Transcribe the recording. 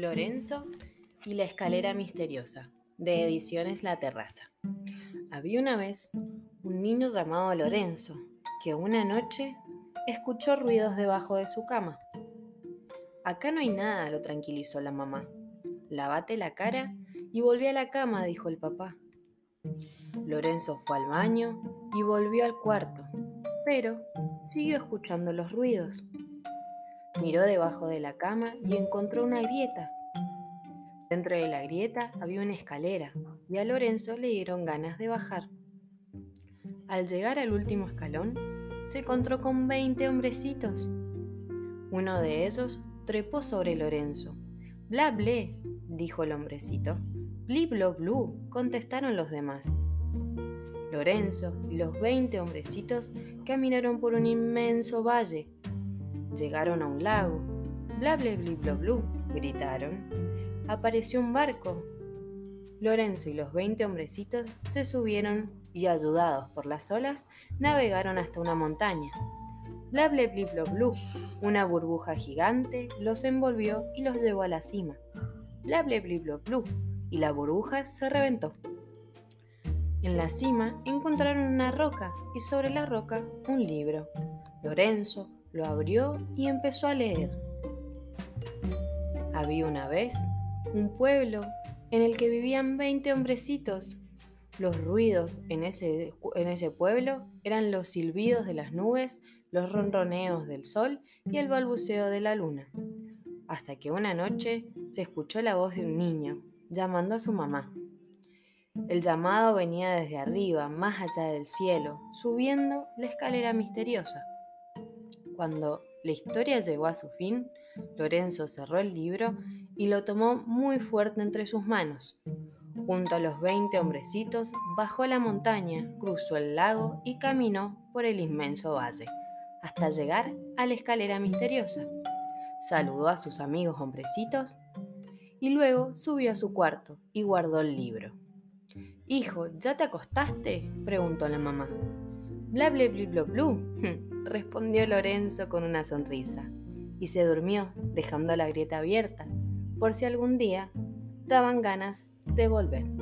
Lorenzo y la escalera misteriosa, de Ediciones La Terraza. Había una vez un niño llamado Lorenzo, que una noche escuchó ruidos debajo de su cama. Acá no hay nada, lo tranquilizó la mamá. Lávate la cara y volví a la cama, dijo el papá. Lorenzo fue al baño y volvió al cuarto, pero siguió escuchando los ruidos. Miró debajo de la cama y encontró una grieta. Dentro de la grieta había una escalera y a Lorenzo le dieron ganas de bajar. Al llegar al último escalón, se encontró con 20 hombrecitos. Uno de ellos trepó sobre Lorenzo. Bla, ble, dijo el hombrecito. Bli, blo, blu, contestaron los demás. Lorenzo y los 20 hombrecitos caminaron por un inmenso valle Llegaron a un lago. Bla bla bli bla blu, gritaron. Apareció un barco. Lorenzo y los veinte hombrecitos se subieron y, ayudados por las olas, navegaron hasta una montaña. Bla bla bla blu, una burbuja gigante los envolvió y los llevó a la cima. Bla bla bla blu, y la burbuja se reventó. En la cima encontraron una roca y sobre la roca un libro. Lorenzo, lo abrió y empezó a leer. Había una vez un pueblo en el que vivían 20 hombrecitos. Los ruidos en ese, en ese pueblo eran los silbidos de las nubes, los ronroneos del sol y el balbuceo de la luna. Hasta que una noche se escuchó la voz de un niño llamando a su mamá. El llamado venía desde arriba, más allá del cielo, subiendo la escalera misteriosa. Cuando la historia llegó a su fin, Lorenzo cerró el libro y lo tomó muy fuerte entre sus manos. Junto a los veinte hombrecitos, bajó la montaña, cruzó el lago y caminó por el inmenso valle, hasta llegar a la escalera misteriosa. Saludó a sus amigos hombrecitos y luego subió a su cuarto y guardó el libro. Hijo, ¿ya te acostaste? preguntó la mamá. Bla bla bla bla bla respondió Lorenzo con una sonrisa, y se durmió, dejando la grieta abierta, por si algún día daban ganas de volver.